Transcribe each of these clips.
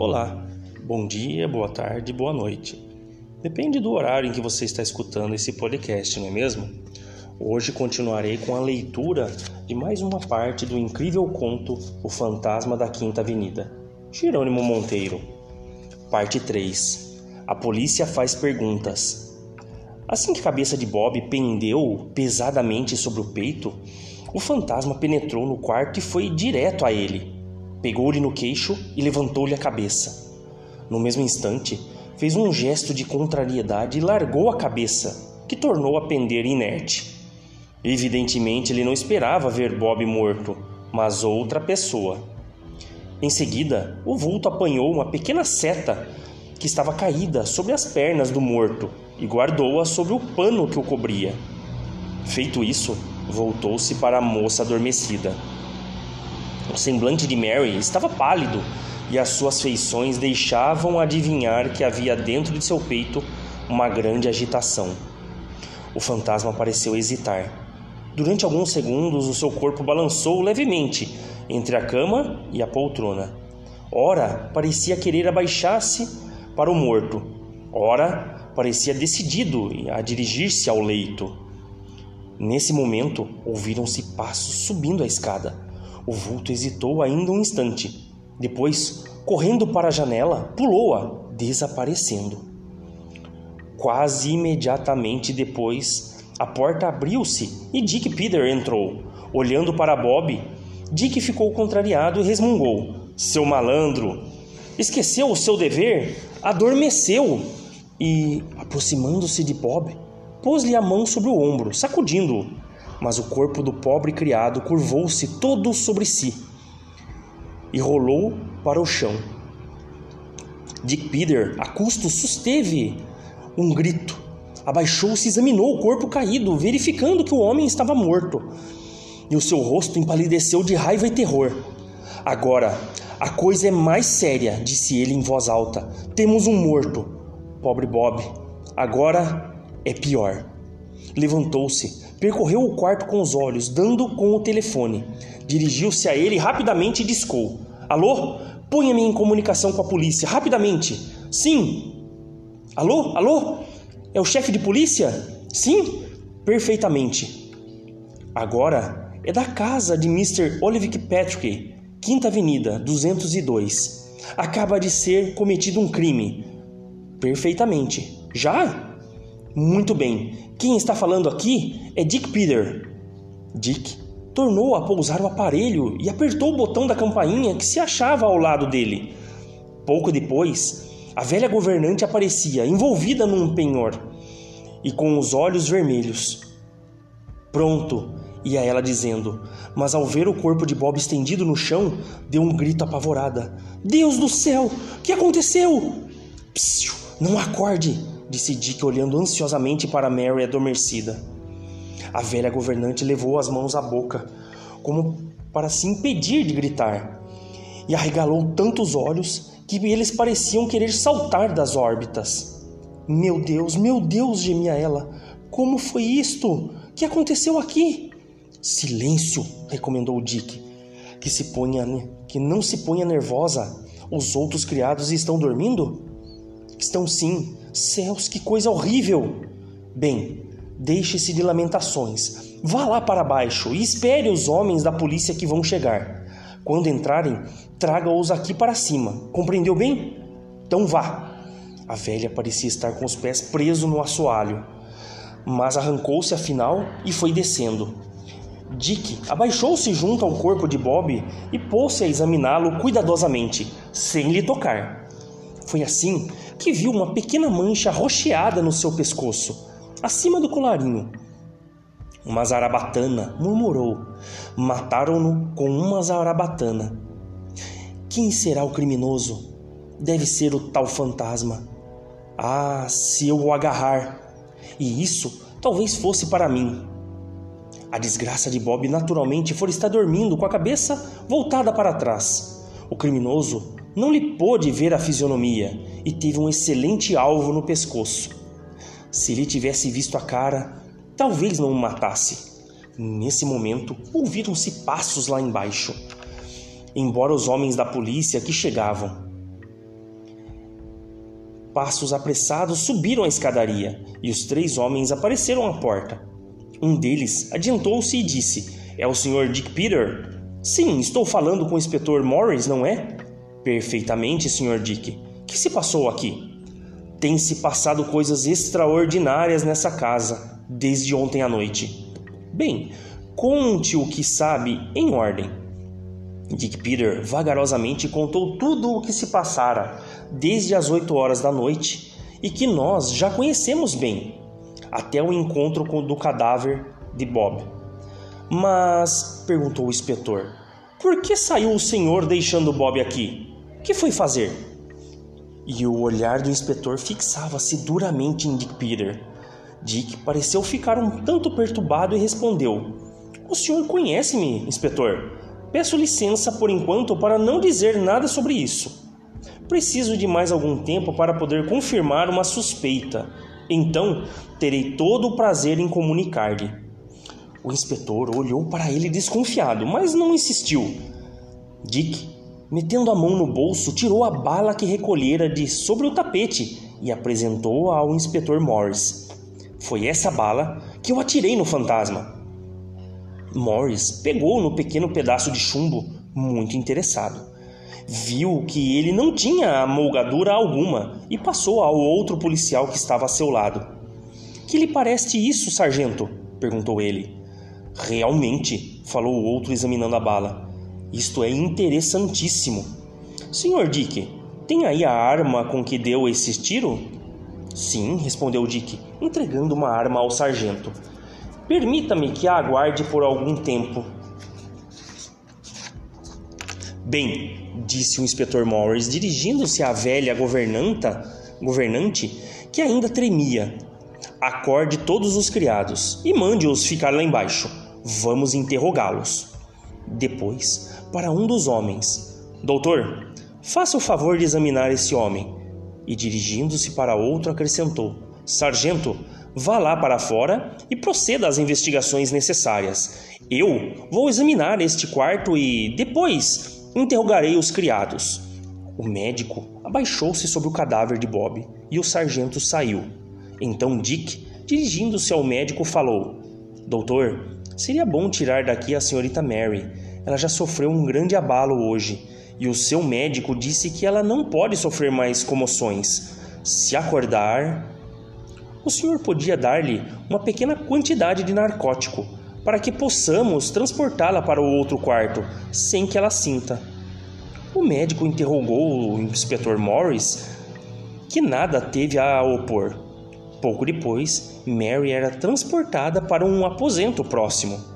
Olá, bom dia, boa tarde, boa noite. Depende do horário em que você está escutando esse podcast, não é mesmo? Hoje continuarei com a leitura de mais uma parte do incrível conto O Fantasma da Quinta Avenida, Jerônimo Monteiro. Parte 3. A polícia faz perguntas. Assim que a cabeça de Bob pendeu pesadamente sobre o peito, o fantasma penetrou no quarto e foi direto a ele Pegou-lhe no queixo e levantou-lhe a cabeça. No mesmo instante, fez um gesto de contrariedade e largou a cabeça, que tornou a pender inerte. Evidentemente, ele não esperava ver Bob morto, mas outra pessoa. Em seguida, o vulto apanhou uma pequena seta que estava caída sobre as pernas do morto e guardou-a sobre o pano que o cobria. Feito isso, voltou-se para a moça adormecida. O semblante de Mary estava pálido e as suas feições deixavam adivinhar que havia dentro de seu peito uma grande agitação. O fantasma pareceu hesitar. Durante alguns segundos, o seu corpo balançou levemente entre a cama e a poltrona. Ora, parecia querer abaixar-se para o morto. Ora, parecia decidido a dirigir-se ao leito. Nesse momento, ouviram-se passos subindo a escada. O vulto hesitou ainda um instante. Depois, correndo para a janela, pulou-a, desaparecendo. Quase imediatamente depois, a porta abriu-se e Dick Peter entrou. Olhando para Bob, Dick ficou contrariado e resmungou: Seu malandro! Esqueceu o seu dever? Adormeceu! E, aproximando-se de Bob, pôs-lhe a mão sobre o ombro, sacudindo-o mas o corpo do pobre criado curvou-se todo sobre si e rolou para o chão. Dick Peter, a custo, susteve um grito. Abaixou-se e examinou o corpo caído, verificando que o homem estava morto. E o seu rosto empalideceu de raiva e terror. Agora, a coisa é mais séria, disse ele em voz alta. Temos um morto. Pobre Bob. Agora é pior. Levantou-se, percorreu o quarto com os olhos, dando com o telefone. Dirigiu-se a ele rapidamente e discou: Alô? Ponha-me em comunicação com a polícia, rapidamente. Sim. Alô? Alô? É o chefe de polícia? Sim? Perfeitamente. Agora é da casa de Mr. Oliver Patrick, Quinta Avenida, 202. Acaba de ser cometido um crime. Perfeitamente. Já? Muito bem. Quem está falando aqui é Dick Peter. Dick tornou a pousar o aparelho e apertou o botão da campainha que se achava ao lado dele. Pouco depois, a velha governante aparecia, envolvida num penhor e com os olhos vermelhos. Pronto, ia ela dizendo, mas ao ver o corpo de Bob estendido no chão, deu um grito apavorada. Deus do céu, o que aconteceu? Psiu, não acorde, disse Dick olhando ansiosamente para Mary adormecida. A velha governante levou as mãos à boca, como para se impedir de gritar, e arregalou tantos olhos que eles pareciam querer saltar das órbitas. Meu Deus, meu Deus, gemia ela. Como foi isto? Que aconteceu aqui? Silêncio, recomendou Dick. Que se ponha, que não se ponha nervosa. Os outros criados estão dormindo? Estão sim. Céus, que coisa horrível! Bem, deixe-se de lamentações. Vá lá para baixo e espere os homens da polícia que vão chegar. Quando entrarem, traga-os aqui para cima. Compreendeu bem? Então vá. A velha parecia estar com os pés presos no assoalho, mas arrancou-se afinal e foi descendo. Dick abaixou-se junto ao corpo de Bob e pôs-se a examiná-lo cuidadosamente, sem lhe tocar. Foi assim que viu uma pequena mancha rocheada no seu pescoço, acima do colarinho. Uma zarabatana, murmurou. Mataram-no com uma zarabatana. Quem será o criminoso? Deve ser o tal fantasma. Ah, se eu o agarrar! E isso talvez fosse para mim. A desgraça de Bob naturalmente for estar dormindo com a cabeça voltada para trás. O criminoso não lhe pôde ver a fisionomia e teve um excelente alvo no pescoço. Se lhe tivesse visto a cara, talvez não o matasse. Nesse momento, ouviram-se passos lá embaixo. Embora os homens da polícia que chegavam. passos apressados, subiram a escadaria e os três homens apareceram à porta. Um deles adiantou-se e disse: É o Sr. Dick Peter? Sim, estou falando com o inspetor Morris, não é? Perfeitamente, Sr. Dick. Que se passou aqui? Tem se passado coisas extraordinárias nessa casa desde ontem à noite. Bem, conte o que sabe em ordem. Dick Peter vagarosamente contou tudo o que se passara desde as oito horas da noite e que nós já conhecemos bem, até o encontro do cadáver de Bob. Mas, perguntou o inspetor, por que saiu o senhor deixando Bob aqui? Que foi fazer? E o olhar do inspetor fixava-se duramente em Dick Peter. Dick pareceu ficar um tanto perturbado e respondeu: O senhor conhece-me, inspetor? Peço licença por enquanto para não dizer nada sobre isso. Preciso de mais algum tempo para poder confirmar uma suspeita. Então, terei todo o prazer em comunicar-lhe. O inspetor olhou para ele desconfiado, mas não insistiu. Dick, metendo a mão no bolso, tirou a bala que recolhera de sobre o tapete e apresentou-a ao inspetor Morris. Foi essa bala que eu atirei no fantasma. Morris pegou no pequeno pedaço de chumbo, muito interessado. Viu que ele não tinha amolgadura alguma e passou ao outro policial que estava a seu lado. Que lhe parece isso, sargento? perguntou ele. Realmente, falou o outro examinando a bala. Isto é interessantíssimo. Senhor Dick, tem aí a arma com que deu esse tiro? Sim, respondeu Dick, entregando uma arma ao sargento. Permita-me que a aguarde por algum tempo. Bem, disse o inspetor Morris, dirigindo-se à velha governanta, governante, que ainda tremia. Acorde todos os criados e mande-os ficar lá embaixo. Vamos interrogá-los. Depois, para um dos homens: Doutor, faça o favor de examinar esse homem. E dirigindo-se para outro, acrescentou: Sargento, vá lá para fora e proceda às investigações necessárias. Eu vou examinar este quarto e, depois, interrogarei os criados. O médico abaixou-se sobre o cadáver de Bob e o sargento saiu. Então Dick, dirigindo-se ao médico, falou: Doutor, seria bom tirar daqui a senhorita Mary. Ela já sofreu um grande abalo hoje e o seu médico disse que ela não pode sofrer mais comoções. Se acordar, o senhor podia dar-lhe uma pequena quantidade de narcótico para que possamos transportá-la para o outro quarto sem que ela sinta. O médico interrogou o inspetor Morris, que nada teve a opor. Pouco depois, Mary era transportada para um aposento próximo.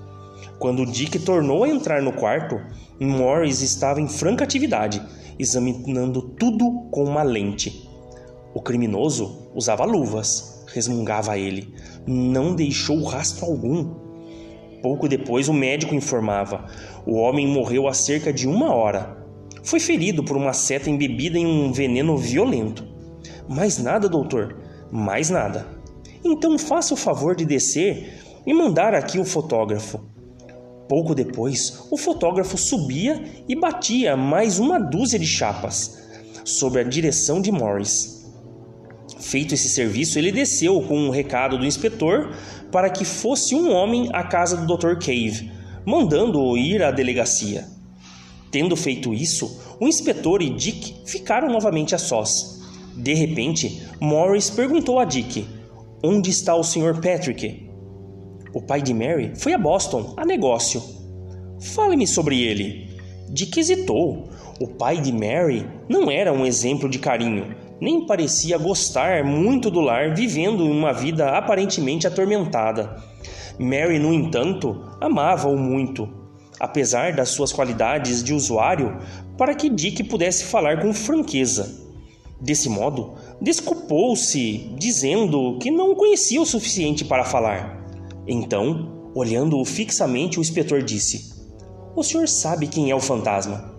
Quando Dick tornou a entrar no quarto, Morris estava em franca atividade, examinando tudo com uma lente. O criminoso usava luvas resmungava ele. Não deixou rastro algum. Pouco depois, o médico informava: o homem morreu há cerca de uma hora. Foi ferido por uma seta embebida em um veneno violento. Mais nada, doutor, mais nada. Então faça o favor de descer e mandar aqui o fotógrafo. Pouco depois, o fotógrafo subia e batia mais uma dúzia de chapas, sob a direção de Morris. Feito esse serviço, ele desceu com um recado do inspetor para que fosse um homem à casa do Dr. Cave, mandando-o ir à delegacia. Tendo feito isso, o inspetor e Dick ficaram novamente a sós. De repente, Morris perguntou a Dick: Onde está o Sr. Patrick? O pai de Mary foi a Boston a negócio. Fale-me sobre ele. Dick hesitou. O pai de Mary não era um exemplo de carinho nem parecia gostar muito do lar, vivendo uma vida aparentemente atormentada. Mary, no entanto, amava-o muito, apesar das suas qualidades de usuário, para que Dick pudesse falar com franqueza. Desse modo, desculpou-se, dizendo que não o conhecia o suficiente para falar. Então, olhando-o fixamente, o inspetor disse: O senhor sabe quem é o fantasma?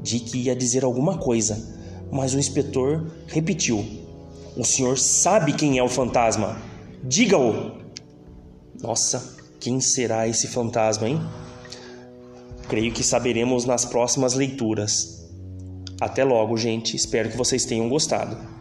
Dick ia dizer alguma coisa, mas o inspetor repetiu: O senhor sabe quem é o fantasma? Diga-o! Nossa, quem será esse fantasma, hein? Creio que saberemos nas próximas leituras. Até logo, gente. Espero que vocês tenham gostado.